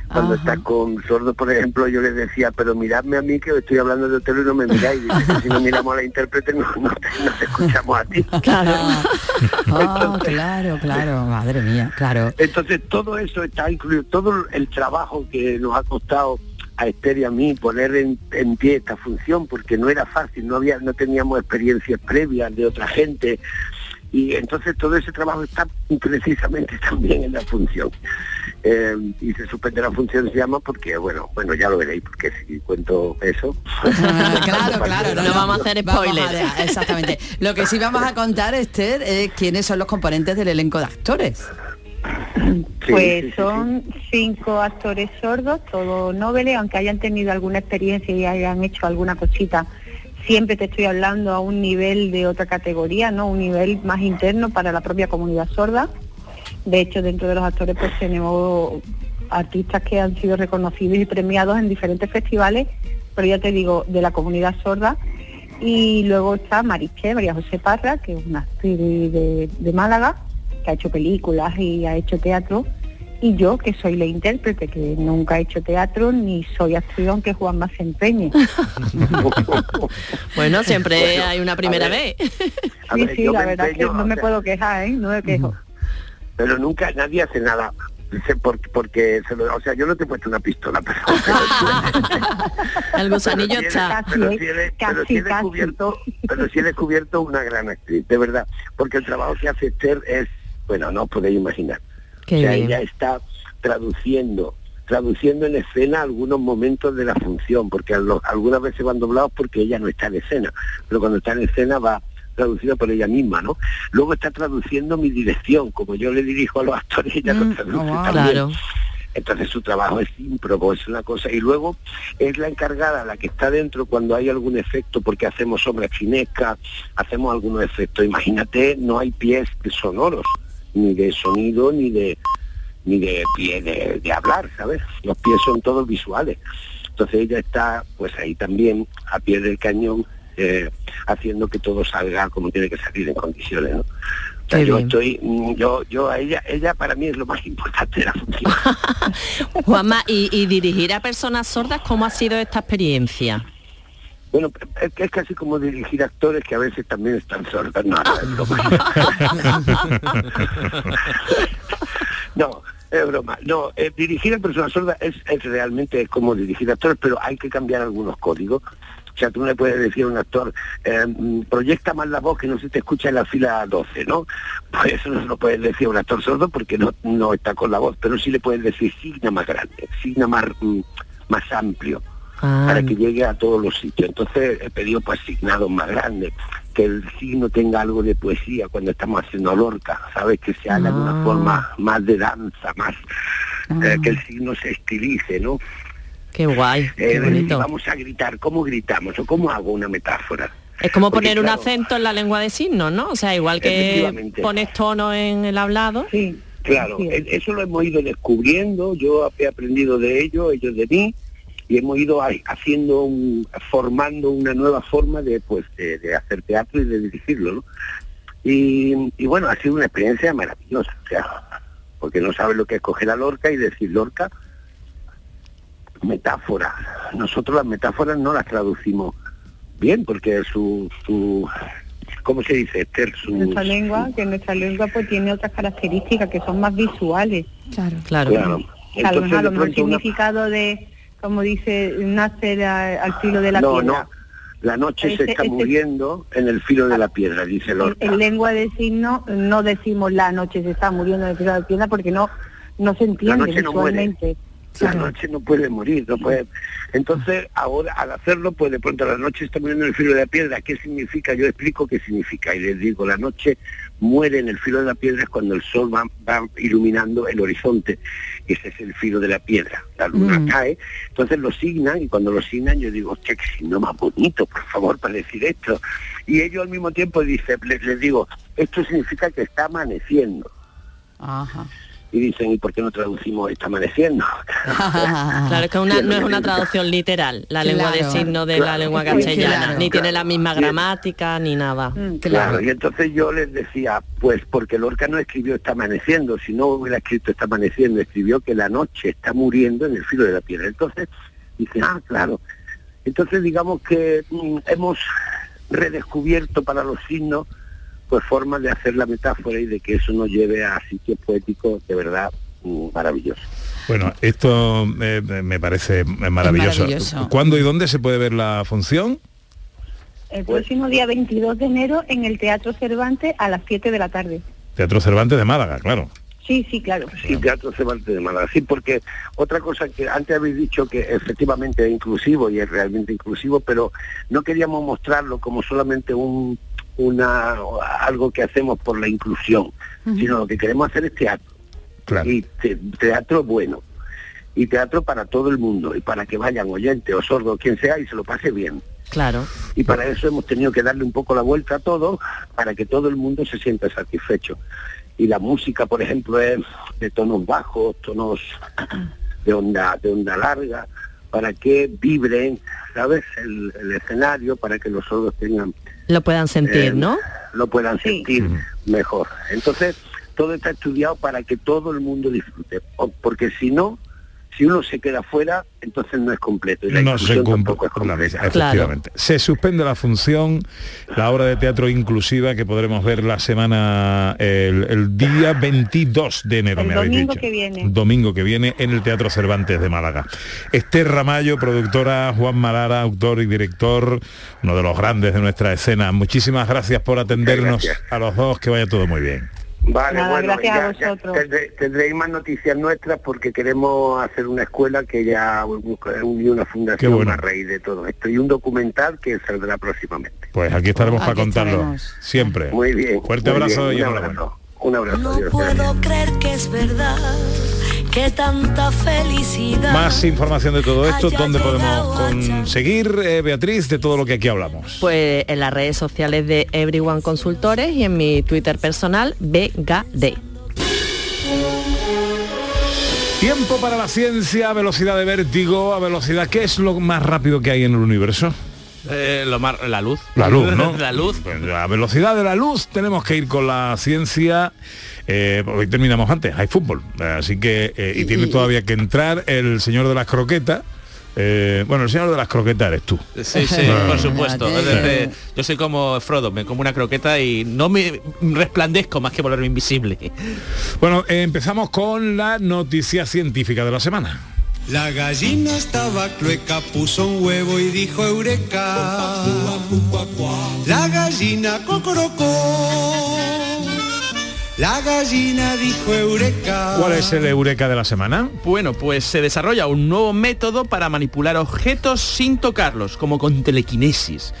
Speaker 14: Cuando estás con sordos, por ejemplo, yo les decía, pero miradme a mí que estoy hablando de otro y no me miráis. Dice, si no miramos a la intérprete, no, no te, no te escuchamos a ti.
Speaker 5: Ah, claro, claro, madre mía, claro.
Speaker 14: Entonces todo eso está incluido, todo el trabajo que nos ha costado a Esther y a mí poner en, en pie esta función, porque no era fácil, no había, no teníamos experiencias previas de otra gente, y entonces todo ese trabajo está precisamente también en la función. Eh, y se suspende la función se llama porque bueno, bueno ya lo veréis, porque si cuento eso.
Speaker 5: claro, claro,
Speaker 7: No vamos a hacer spoilers.
Speaker 5: a- exactamente. Lo que sí vamos a contar, Esther, es quiénes son los componentes del elenco de actores.
Speaker 13: Pues son cinco actores sordos, todos noveles, aunque hayan tenido alguna experiencia y hayan hecho alguna cosita. Siempre te estoy hablando a un nivel de otra categoría, ¿no? Un nivel más interno para la propia comunidad sorda. De hecho, dentro de los actores pues tenemos artistas que han sido reconocidos y premiados en diferentes festivales, pero ya te digo, de la comunidad sorda. Y luego está Mariché, María José Parra, que es una actriz de, de Málaga, que ha hecho películas y ha hecho teatro. y yo que soy la intérprete, que nunca he hecho teatro ni soy actriz aunque Juan más se empeñe.
Speaker 7: Bueno, siempre
Speaker 14: Bueno,
Speaker 7: hay una primera
Speaker 14: ver.
Speaker 7: vez.
Speaker 13: Sí,
Speaker 14: ver,
Speaker 13: sí, la verdad es que no me
Speaker 14: sea,
Speaker 13: puedo quejar, ¿eh? No me quejo.
Speaker 14: pero nunca nadie hace nada porque, porque se lo- o sea yo no te he puesto una pistola pero,
Speaker 7: El gusanillo
Speaker 14: pero sí
Speaker 7: está.
Speaker 14: he- pero sí he- pero sí he descubierto pero sí he descubierto una gran actriz de verdad porque el trabajo que hace Esther es bueno no os podéis imaginar
Speaker 7: Qué
Speaker 14: o sea
Speaker 7: bien.
Speaker 14: ella está traduciendo traduciendo en escena algunos momentos de la función porque algunas veces van doblados porque ella no está en escena pero cuando está en escena va traducida por ella misma, ¿no? Luego está traduciendo mi dirección, como yo le dirijo a los actores, ella lo traduce también.
Speaker 7: Mm, Claro.
Speaker 14: Entonces su trabajo es ímprobo, es una cosa. Y luego es la encargada, la que está dentro cuando hay algún efecto, porque hacemos sombras chinescas, hacemos algunos efectos. Imagínate, no hay pies sonoros, ni de sonido, ni de ni de pie de, de hablar, ¿sabes? Los pies son todos visuales. Entonces ella está pues ahí también a pie del cañón eh, haciendo que todo salga como tiene que salir en condiciones, ¿no? O sea, yo
Speaker 7: bien.
Speaker 14: estoy, mm, yo, yo a ella, ella para mí es lo más importante de la función.
Speaker 7: Juanma, y, y dirigir a personas sordas, ¿cómo ha sido esta experiencia?
Speaker 14: Bueno, es, es casi como dirigir actores que a veces también están sordos. No, no, es broma. no, es eh, dirigir a personas sordas es, es realmente como dirigir actores, pero hay que cambiar algunos códigos. O sea, tú no le puedes decir a un actor, eh, mm, proyecta más la voz que no se te escucha en la fila 12, ¿no? Pues eso no se lo puedes decir a un actor sordo porque no, no está con la voz, pero sí le puedes decir signa más grande, signa más, mm, más amplio
Speaker 7: Ah,
Speaker 14: para que llegue a todos los sitios. Entonces he pedido pues signados más grandes, que el signo tenga algo de poesía cuando estamos haciendo Lorca, ¿sabes? Que se haga de
Speaker 7: Ah.
Speaker 14: una forma más de danza, más eh, que el signo se estilice, ¿no?
Speaker 7: qué guay,
Speaker 14: Eh,
Speaker 7: qué
Speaker 14: decir,
Speaker 7: bonito.
Speaker 14: vamos a gritar, ¿cómo gritamos? ¿O cómo hago una metáfora?
Speaker 7: Es como
Speaker 14: Porque,
Speaker 7: poner un
Speaker 14: claro,
Speaker 7: acento en la lengua de signos, ¿no? O sea, igual que pones tono en el hablado.
Speaker 13: Sí.
Speaker 14: Claro, e- eso lo hemos ido descubriendo, yo he aprendido de ellos, ellos de mí, y hemos ido ha- haciendo, un- formando una nueva forma de, pues, de, de hacer teatro y de dirigirlo, ¿no? Y, y bueno, ha sido una experiencia maravillosa, o sea, porque no sabes lo que es coger a Lorca y decir Lorca, metáfora. Nosotros las metáforas no las traducimos bien, porque su, su ¿cómo se dice? Esther? Su-
Speaker 13: Nuestra
Speaker 14: su-
Speaker 13: lengua, que nuestra lengua pues tiene otras características que son más visuales.
Speaker 5: Claro.
Speaker 7: Claro.
Speaker 14: Claro.
Speaker 13: Que a lo
Speaker 14: Entonces,
Speaker 13: mejor, a lo mejor el
Speaker 14: una-
Speaker 13: significado de, como dice, nacer a- al filo de la
Speaker 14: no,
Speaker 13: piedra.
Speaker 14: no. La noche se
Speaker 13: Ese-
Speaker 14: está
Speaker 13: ese-
Speaker 14: muriendo en el filo de la piedra, dice
Speaker 13: En,
Speaker 14: Lorca.
Speaker 13: en lengua de signo no decimos la noche se está muriendo en el filo de la piedra porque no, no se entiende
Speaker 14: noche no muere.
Speaker 13: visualmente.
Speaker 14: La noche no puede morir, no puede. Entonces, ahora al hacerlo, pues de pronto la noche está muriendo en el filo de la piedra. ¿Qué significa? Yo explico qué significa y les digo, la noche muere en el filo de la piedra es cuando el sol va, va iluminando el horizonte. Ese es el filo de la piedra. La luna
Speaker 7: Mm.
Speaker 14: cae, entonces lo signan y cuando lo signan yo digo, che, qué signo más bonito, por favor, para decir esto. Y ellos al mismo tiempo dicen, les, les digo, esto significa que está amaneciendo.
Speaker 5: Ajá.
Speaker 14: Y dicen, ¿y por qué no traducimos está amaneciendo?
Speaker 7: Claro, es que una, no es una traducción literal, la lengua de signos de la lengua
Speaker 5: Claro.
Speaker 7: castellana, ni tiene la misma gramática ni nada.
Speaker 13: Mm.
Speaker 14: Claro, y entonces yo les decía, pues porque Lorca no escribió está amaneciendo, si no hubiera escrito está amaneciendo, escribió que la noche está muriendo en el filo de la piedra. Entonces, dice, ah, claro. Entonces digamos que mm, hemos redescubierto para los signos pues formas de hacer la metáfora y de que eso nos lleve a sitios poéticos de verdad mm, maravillosos.
Speaker 3: Bueno, esto eh, me parece maravilloso.
Speaker 5: maravilloso.
Speaker 3: ¿Cuándo y dónde se puede ver la función?
Speaker 13: El
Speaker 14: Pues-
Speaker 13: próximo día 22 de enero en el Teatro Cervantes a las 7 de la tarde.
Speaker 3: Teatro Cervantes de Málaga, claro.
Speaker 13: Sí, sí, claro.
Speaker 14: Sí, Teatro Cervantes de Málaga. Sí, porque otra cosa que antes habéis dicho que efectivamente es inclusivo y es realmente inclusivo, pero no queríamos mostrarlo como solamente un una algo que hacemos por la inclusión, sino lo que queremos hacer es teatro.
Speaker 3: Claro.
Speaker 14: Y te- teatro bueno. Y teatro para todo el mundo, y para que vayan oyentes o sordos, quien sea, y se lo pase bien.
Speaker 7: Claro.
Speaker 14: Y para eso hemos tenido que darle un poco la vuelta a todo, para que todo el mundo se sienta satisfecho. Y la música, por ejemplo, es de tonos bajos, tonos de onda, de onda larga, para que vibren, ¿sabes? El, el escenario, para que los sordos tengan
Speaker 7: Lo puedan sentir,
Speaker 14: eh,
Speaker 7: ¿no?
Speaker 14: lo puedan
Speaker 13: Sí.
Speaker 14: sentir mejor. Entonces, todo está estudiado para que todo el mundo disfrute, porque si no, si uno se queda fuera, entonces no es completo y la
Speaker 3: no se cumple
Speaker 14: es completa.
Speaker 3: efectivamente se suspende la función la obra de teatro inclusiva que podremos ver la semana el, el día 22 de enero
Speaker 13: El
Speaker 3: me habéis
Speaker 13: domingo
Speaker 3: dicho.
Speaker 13: que viene.
Speaker 3: domingo que viene en el Teatro Cervantes de Málaga Esther Ramallo productora Juan Malara autor y director uno de los grandes de nuestra escena muchísimas gracias por atendernos
Speaker 14: Gracias.
Speaker 3: a los dos que vaya todo muy bien
Speaker 14: Vale,
Speaker 13: Nada,
Speaker 14: bueno,
Speaker 13: gracias a
Speaker 14: ya- ya
Speaker 13: vosotros.
Speaker 14: tendré- tendréis más noticias nuestras porque queremos hacer una escuela que ya y una fundación
Speaker 3: bueno.
Speaker 14: a raíz de todo esto y un documental que saldrá próximamente.
Speaker 3: pues aquí estaremos
Speaker 5: Aquí
Speaker 3: para contarlo
Speaker 5: estaremos.
Speaker 3: siempre
Speaker 14: Muy bien.
Speaker 3: fuerte
Speaker 14: muy
Speaker 3: abrazo
Speaker 14: bien,
Speaker 3: y
Speaker 14: un
Speaker 3: enhorabuena
Speaker 14: abrazo. Un abrazo.
Speaker 4: No puedo creer que es verdad que tanta felicidad.
Speaker 3: Más información de todo esto, ¿dónde podemos conseguir, eh, Beatriz, de todo lo que aquí hablamos?
Speaker 7: Pues en las redes sociales de Everyone Consultores y en mi Twitter personal, BGD.
Speaker 3: Tiempo para la ciencia, velocidad de vértigo, a velocidad, ¿qué es lo más rápido que hay en el universo?
Speaker 6: Eh, lo más, la luz.
Speaker 3: La luz, ¿no?
Speaker 6: la luz.
Speaker 3: Pues a velocidad de la luz tenemos que ir con la ciencia. Eh, hoy terminamos antes, hay fútbol. Así que, eh, y tiene todavía que entrar el señor de las croquetas. Eh, bueno, el señor de las croquetas eres tú.
Speaker 6: Sí, sí,
Speaker 3: Ah.
Speaker 6: por supuesto. Es decir, yo soy como Frodo, me como una croqueta y no me resplandezco más que volverme invisible.
Speaker 3: Bueno, eh, empezamos con la noticia científica de la semana.
Speaker 10: La gallina estaba clueca, puso un huevo y dijo eureka. La gallina cocorocó. La gallina dijo eureka.
Speaker 3: ¿Cuál es el eureka de la semana?
Speaker 6: Bueno, pues se desarrolla un nuevo método para manipular objetos sin tocarlos, como con telequinesis.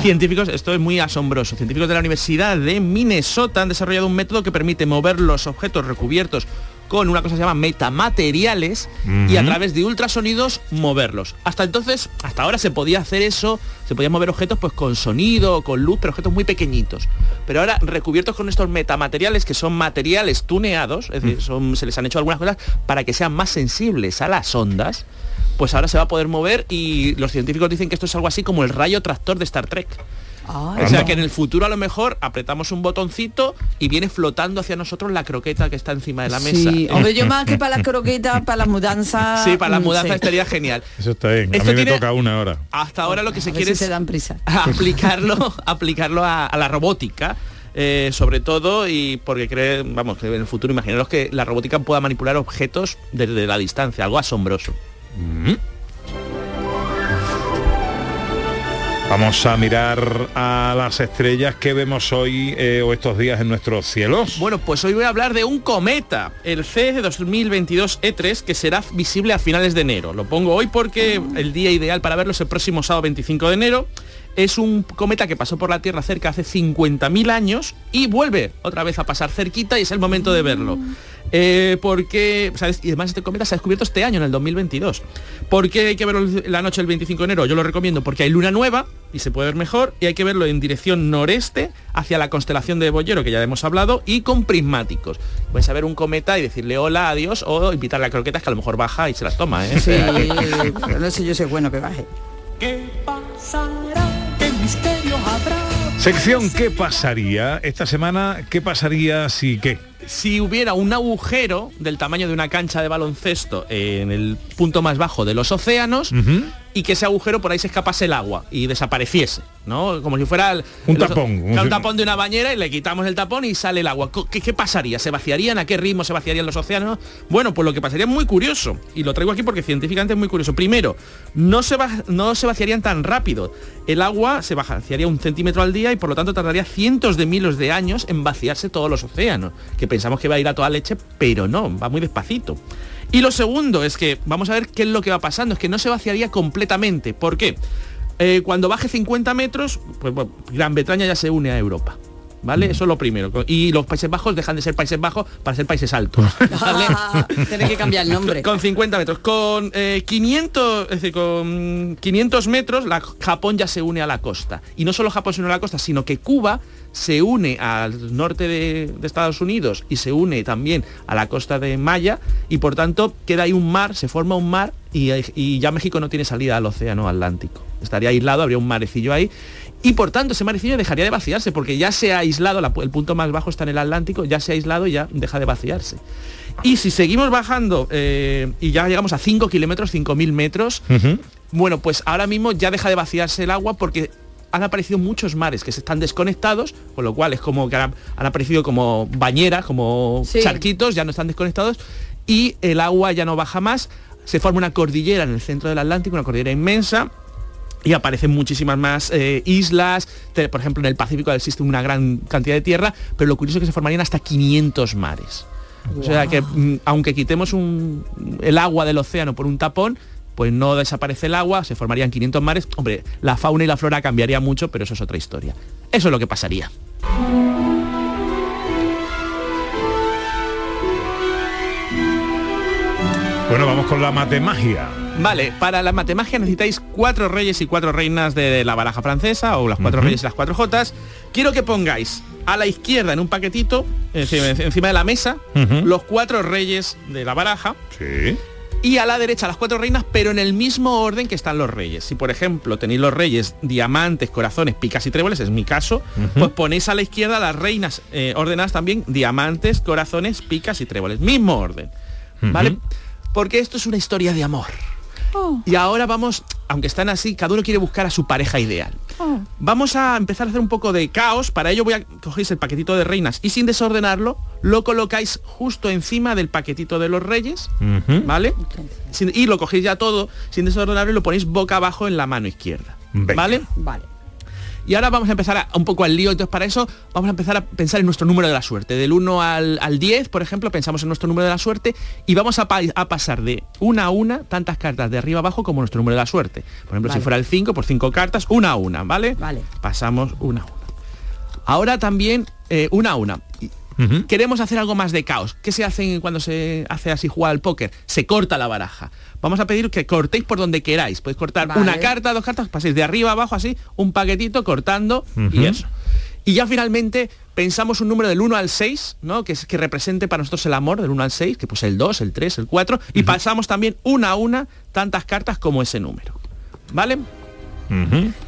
Speaker 6: Científicos, esto es muy asombroso. Científicos de la Universidad de Minnesota han desarrollado un método que permite mover los objetos recubiertos con una cosa que se llama metamateriales y a través de ultrasonidos moverlos. Hasta entonces, hasta ahora se podía hacer eso, se podía mover objetos pues con sonido, con luz, pero objetos muy pequeñitos. Pero ahora recubiertos con estos metamateriales que son materiales tuneados, es decir, son- se les han hecho algunas cosas para que sean más sensibles a las ondas, pues ahora se va a poder mover y los científicos dicen que esto es algo así como el rayo tractor de Star Trek.
Speaker 5: Ay,
Speaker 6: O sea que en el futuro a lo mejor apretamos un botoncito y viene flotando hacia nosotros la croqueta que está encima de la mesa.
Speaker 5: Sí, hombre, yo más que para las croquetas, para las mudanzas.
Speaker 6: Sí, para la
Speaker 5: mm,
Speaker 6: mudanza
Speaker 5: sí.
Speaker 6: estaría genial.
Speaker 3: Eso está bien.
Speaker 6: Esto
Speaker 3: a mí me
Speaker 6: tiene-
Speaker 3: toca una hora.
Speaker 6: Hasta ahora lo que se
Speaker 5: A
Speaker 6: quiere
Speaker 5: si se
Speaker 6: es
Speaker 5: dan prisa.
Speaker 6: aplicarlo, aplicarlo a, a la robótica. eh, sobre todo y porque cree, vamos, que en el futuro imaginaros que la robótica pueda manipular objetos desde la distancia, algo asombroso.
Speaker 3: Vamos a mirar a las estrellas que vemos hoy eh, o estos días en nuestros cielos.
Speaker 6: Bueno, pues hoy voy a hablar de un cometa, el C 2022 E3, que será visible a finales de enero. Lo pongo hoy porque el día ideal para verlo es el próximo sábado 25 de enero. Es un cometa que pasó por la Tierra cerca hace 50.000 años y vuelve otra vez a pasar cerquita y es el momento de verlo. Eh, porque, ¿sabes? Y además este cometa se ha descubierto este año, en el 2022. ¿Por qué hay que verlo la noche del 25 de enero? Yo lo recomiendo porque hay luna nueva y se puede ver mejor y hay que verlo en dirección noreste hacia la constelación de Boyero, que ya hemos hablado, y con prismáticos. Puedes a ver un cometa y decirle hola, adiós, o invitarle a croquetas que a lo mejor baja y se las toma, ¿eh?
Speaker 5: Sí, pero no sé yo si es bueno que baje.
Speaker 10: ¿Qué pasará? ¿Qué misterio habrá?
Speaker 3: Sección ¿Qué pasaría? Esta semana, ¿qué pasaría si qué?
Speaker 6: Si hubiera un agujero del tamaño de una cancha de baloncesto en el punto más bajo de los océanos. Y que ese agujero por ahí se escapase el agua y desapareciese, ¿no? Como si fuera el-
Speaker 3: Un
Speaker 6: los-
Speaker 3: tapón,
Speaker 6: un tapón de una bañera y le quitamos el tapón y sale el agua. ¿Qué, qué pasaría? ¿Se vaciarían? ¿A qué ritmo se vaciarían los océanos? Bueno, pues lo que pasaría es muy curioso y lo traigo aquí porque científicamente es muy curioso. Primero, no se, va- no se vaciarían tan rápido. El agua se vaciaría un centímetro al día y por lo tanto tardaría cientos de miles de años en vaciarse todos los océanos, que pensamos que va a ir a toda leche, pero no, va muy despacito. Y lo segundo es que vamos a ver qué es lo que va pasando, es que no se vaciaría completamente. ¿Por qué? Eh, cuando baje 50 metros, pues bueno, Gran Bretaña ya se une a Europa. ¿Vale? Eso es lo primero. Y los Países Bajos dejan de ser Países Bajos para ser países altos. ¿vale?
Speaker 5: Tiene que cambiar el nombre.
Speaker 6: Con 50 metros. Con eh, 500, es decir, con 500 metros, la, Japón ya se une a la costa. Y no solo Japón se une a la costa, sino que Cuba se une al norte de, de Estados Unidos y se une también a la costa de Maya y por tanto queda ahí un mar, se forma un mar y, y ya México no tiene salida al océano Atlántico. Estaría aislado, habría un marecillo ahí y por tanto ese marecillo dejaría de vaciarse porque ya se ha aislado, la- el punto más bajo está en el Atlántico, ya se ha aislado y ya deja de vaciarse. Y si seguimos bajando eh, y ya llegamos a 5 kilómetros, 5.000 metros, bueno, pues ahora mismo ya deja de vaciarse el agua porque han aparecido muchos mares que se están desconectados, con lo cual es como que han, han aparecido como bañeras, como
Speaker 5: Sí.
Speaker 6: charquitos, ya no están desconectados, y el agua ya no baja más, se forma una cordillera en el centro del Atlántico, una cordillera inmensa, y aparecen muchísimas más eh, islas, por ejemplo en el Pacífico existe una gran cantidad de tierra, pero lo curioso es que se formarían hasta 500 mares. O sea que mm, aunque quitemos un- el agua del océano por un tapón, pues no desaparece el agua, se formarían 500 mares. Hombre, la fauna y la flora cambiaría mucho, pero eso es otra historia. Eso es lo que pasaría.
Speaker 3: Bueno, vamos con la matemagia.
Speaker 6: Vale, para la matemagia necesitáis cuatro reyes y cuatro reinas de la baraja francesa o las cuatro reyes y las cuatro jotas. Quiero que pongáis a la izquierda en un paquetito, encima, encima de la mesa, los cuatro reyes de la baraja.
Speaker 3: Sí.
Speaker 6: Y a la derecha las cuatro reinas, pero en el mismo orden que están los reyes. Si por ejemplo tenéis los reyes diamantes, corazones, picas y tréboles, es mi caso, pues ponéis a la izquierda las reinas eh, ordenadas también diamantes, corazones, picas y tréboles. Mismo orden. ¿Vale? Porque esto es una historia de amor. Y ahora vamos, aunque están así, cada uno quiere buscar a su pareja ideal. Vamos a empezar a hacer un poco de caos. Para ello voy a cogéis el paquetito de reinas y sin desordenarlo, lo colocáis justo encima del paquetito de los reyes, ¿vale? Sin- y lo cogéis ya todo sin desordenarlo y lo ponéis boca abajo en la mano izquierda. ¿Vale?
Speaker 5: Vale.
Speaker 6: Y ahora vamos a empezar a, un poco al lío, entonces para eso vamos a empezar a pensar en nuestro número de la suerte. Del 1 al, al 10, por ejemplo, pensamos en nuestro número de la suerte y vamos a, pa- a pasar de una a una tantas cartas de arriba abajo como nuestro número de la suerte. Por ejemplo,
Speaker 5: Vale.
Speaker 6: si fuera el 5, por 5 cartas, una a una, ¿vale?
Speaker 5: Vale.
Speaker 6: Pasamos una a una. Ahora también eh, una a una. Queremos hacer algo más de caos. ¿Qué se hace cuando se hace así jugar al póker? Se corta la baraja. Vamos a pedir que cortéis por donde queráis. Podéis cortar
Speaker 5: Vale.
Speaker 6: una carta, dos cartas, paséis de arriba a abajo así, un paquetito cortando y eso. Y ya finalmente pensamos un número del 1 al 6, ¿no? Que, es, que represente para nosotros el amor, del 1 al 6, que pues el 2, el 3, el 4, y pasamos también una a una tantas cartas como ese número. ¿Vale?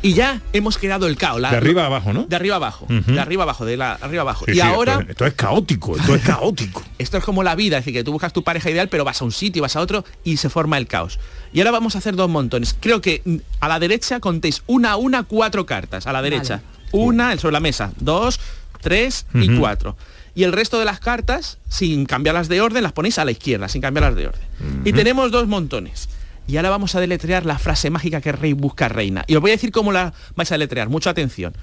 Speaker 6: Y ya hemos creado el caos. la-
Speaker 3: De arriba a abajo, ¿no?
Speaker 6: De arriba abajo. De arriba abajo, de la arriba abajo.
Speaker 3: Sí,
Speaker 6: y
Speaker 3: sí,
Speaker 6: ahora
Speaker 3: Esto, esto es caótico, esto es caótico.
Speaker 6: esto es como la vida, es decir, que tú buscas tu pareja ideal, pero vas a un sitio, vas a otro y se forma el caos. Y ahora vamos a hacer dos montones. Creo que mm, a la derecha contéis una a una cuatro cartas. A la derecha. Una sobre la mesa. Dos, tres y
Speaker 3: Ujú.
Speaker 6: cuatro. Y el resto de las cartas, sin cambiarlas de orden, las ponéis a la izquierda, sin cambiarlas de orden. Y tenemos dos montones. Y ahora vamos a deletrear la frase mágica que rey busca reina. Y os voy a decir cómo la vais a deletrear. Mucha atención.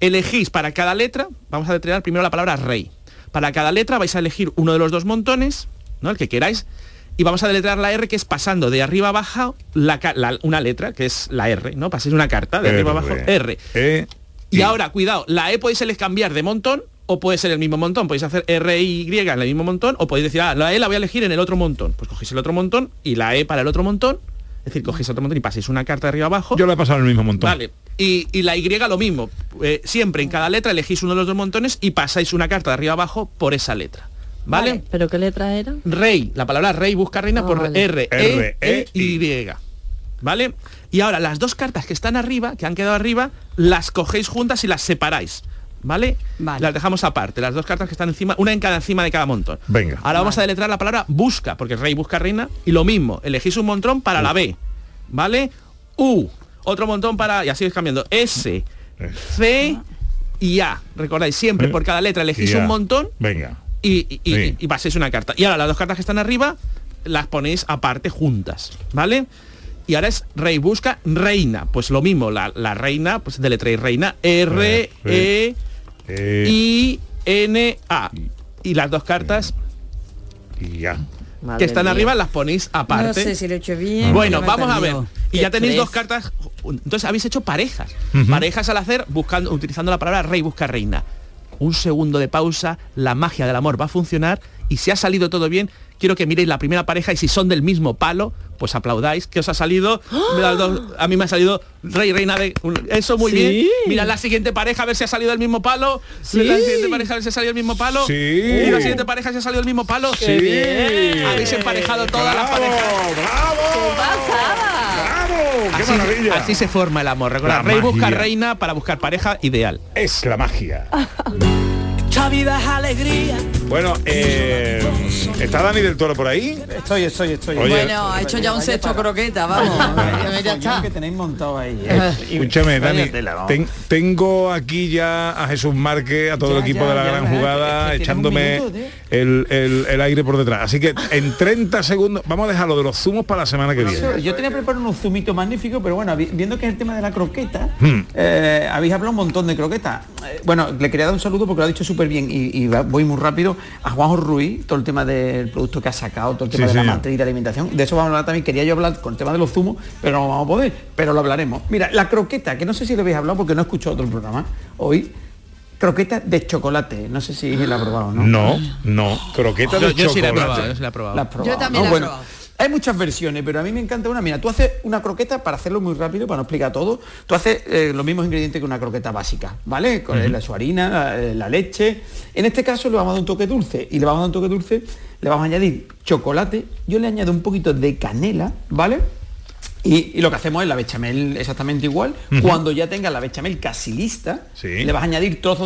Speaker 6: Elegís para cada letra, vamos a deletrear primero la palabra rey. Para cada letra vais a elegir uno de los dos montones, ¿no? El que queráis. Y vamos a deletrear la R que es pasando de arriba la, la- una letra, que es la R, ¿no? Paséis una carta de arriba abajo, R.
Speaker 3: E,
Speaker 6: Y ahora, cuidado, la E podéis cambiar de montón o puede ser el mismo montón. Podéis hacer R y Y en el mismo montón o podéis decir, ah, la E la voy a elegir en el otro montón. Pues cogéis el otro montón y la E para el otro montón. Es decir, cogéis otro montón y paséis una carta de arriba abajo.
Speaker 3: Yo le he pasado el mismo montón.
Speaker 6: Vale. Y, y la Y lo mismo. Eh, siempre en cada letra elegís uno de los dos montones y pasáis una carta de arriba abajo por esa letra. ¿Vale?
Speaker 7: ¿Pero qué letra era?
Speaker 6: Rey, la palabra rey busca reina
Speaker 7: Ah,
Speaker 6: por
Speaker 7: vale.
Speaker 6: R,
Speaker 3: R,
Speaker 6: E,
Speaker 3: E,
Speaker 6: E, Y. ¿Vale? Y ahora las dos cartas que están arriba, que han quedado arriba, las cogéis juntas y las separáis. ¿Vale?
Speaker 5: Vale.
Speaker 6: Las dejamos aparte, las dos cartas que están encima, una en cada encima de cada montón.
Speaker 3: Venga.
Speaker 6: Ahora vamos a deletrear la palabra busca, porque rey busca reina, y lo mismo, elegís un montón para la B. ¿Vale? U, otro montón para. Y así vais cambiando. S, C y A. Recordáis, siempre
Speaker 3: Eh,
Speaker 6: por cada letra elegís un montón
Speaker 3: Venga.
Speaker 6: y, y, y-
Speaker 3: Sí.
Speaker 6: y paséis una carta. Y ahora las dos cartas que están arriba las ponéis aparte juntas, ¿vale? Y ahora es rey busca reina. Pues lo mismo, la, la reina, pues deletreáis reina, R, E,
Speaker 3: E,
Speaker 6: I, N, A. Y las dos cartas
Speaker 3: y ya.
Speaker 7: Madre
Speaker 6: que están
Speaker 7: mía.
Speaker 6: arriba las ponéis aparte.
Speaker 5: No sé si lo he hecho bien.
Speaker 6: Bueno,
Speaker 5: me he
Speaker 6: vamos a ver. Y ya tenéis dos cartas. Entonces habéis hecho parejas. Parejas al hacer buscando, utilizando la palabra rey busca reina. Un segundo de pausa, la magia del amor va a funcionar y si ha salido todo bien, quiero que miréis la primera pareja y si son del mismo palo, pues aplaudáis. que os ha salido? A mí me ha salido rey, reina de... Eso muy
Speaker 5: Sí.
Speaker 6: bien. Mira la siguiente pareja a ver si ha salido del mismo palo.
Speaker 5: Sí.
Speaker 6: La siguiente pareja a ver si ha salido del mismo palo.
Speaker 3: Sí.
Speaker 6: Y la siguiente pareja si ha salido del mismo palo.
Speaker 3: Qué bien.
Speaker 6: Habéis emparejado todas las
Speaker 3: Bravo,
Speaker 6: parejas.
Speaker 3: ¡Bravo! ¡Qué
Speaker 6: Así,
Speaker 3: maravilla!
Speaker 6: así se forma el amor. Recordad, rey busca reina para buscar pareja ideal.
Speaker 3: Es la magia.
Speaker 10: Esta vida es alegría.
Speaker 3: Bueno, eh, ¿está Dani del Toro por ahí?
Speaker 15: Estoy, estoy, estoy.
Speaker 3: Oye.
Speaker 5: Bueno, ha hecho ya un sexto croqueta, vamos. ya está.
Speaker 15: que tenéis montado ahí. ¿eh?
Speaker 5: Ah.
Speaker 3: Escúchame, Dani, ten- tengo aquí ya a Jesús Márquez, a todo
Speaker 15: Ya,
Speaker 3: el equipo
Speaker 15: ya,
Speaker 3: de la
Speaker 15: ya,
Speaker 3: gran
Speaker 15: ya,
Speaker 3: jugada, echándome
Speaker 15: minuto, ¿eh?
Speaker 3: el, el- el aire por detrás. Así que en 30 segundos, vamos a dejarlo de los zumos para la semana que viene.
Speaker 15: Yo tenía preparado unos zumitos magníficos, pero bueno, vi- viendo que es el tema de la croqueta,
Speaker 3: Hmm.
Speaker 15: eh, habéis hablado un montón de croquetas. Eh, bueno, le quería dar un saludo porque lo ha dicho súper bien y, voy muy rápido a Juanjo Ruiz, todo el tema del producto que ha sacado, todo el tema
Speaker 3: Sí,
Speaker 15: de la matriz de alimentación. De eso vamos a hablar también. Quería yo hablar con el tema de los zumos, pero no vamos a poder, pero lo hablaremos. Mira, la croqueta, que no sé si lo habéis hablado porque no he escuchado otro programa hoy. Croqueta de chocolate, no sé si la ha probado, ¿no?
Speaker 3: No, no, croqueta
Speaker 6: Yo,
Speaker 3: de
Speaker 6: yo sí la he
Speaker 3: chocolate.
Speaker 6: probado, yo sí la he probado.
Speaker 15: La has probado,
Speaker 5: Yo también
Speaker 15: ¿no?
Speaker 5: la he
Speaker 15: Bueno,
Speaker 5: probado.
Speaker 15: Hay muchas versiones, pero a mí me encanta una. Mira, tú haces una croqueta para hacerlo muy rápido, para no explicar todo. Tú haces eh, los mismos ingredientes que una croqueta básica, ¿vale? Con la su harina, la, eh, la leche. En este caso le vamos a dar un toque dulce y le vamos a dar un toque dulce, le vamos a añadir chocolate. Yo le añado un poquito de canela, ¿vale? Y, y lo que hacemos es la bechamel exactamente igual. Cuando ya tenga la bechamel casi lista,
Speaker 3: Sí.
Speaker 15: le vas a añadir trozos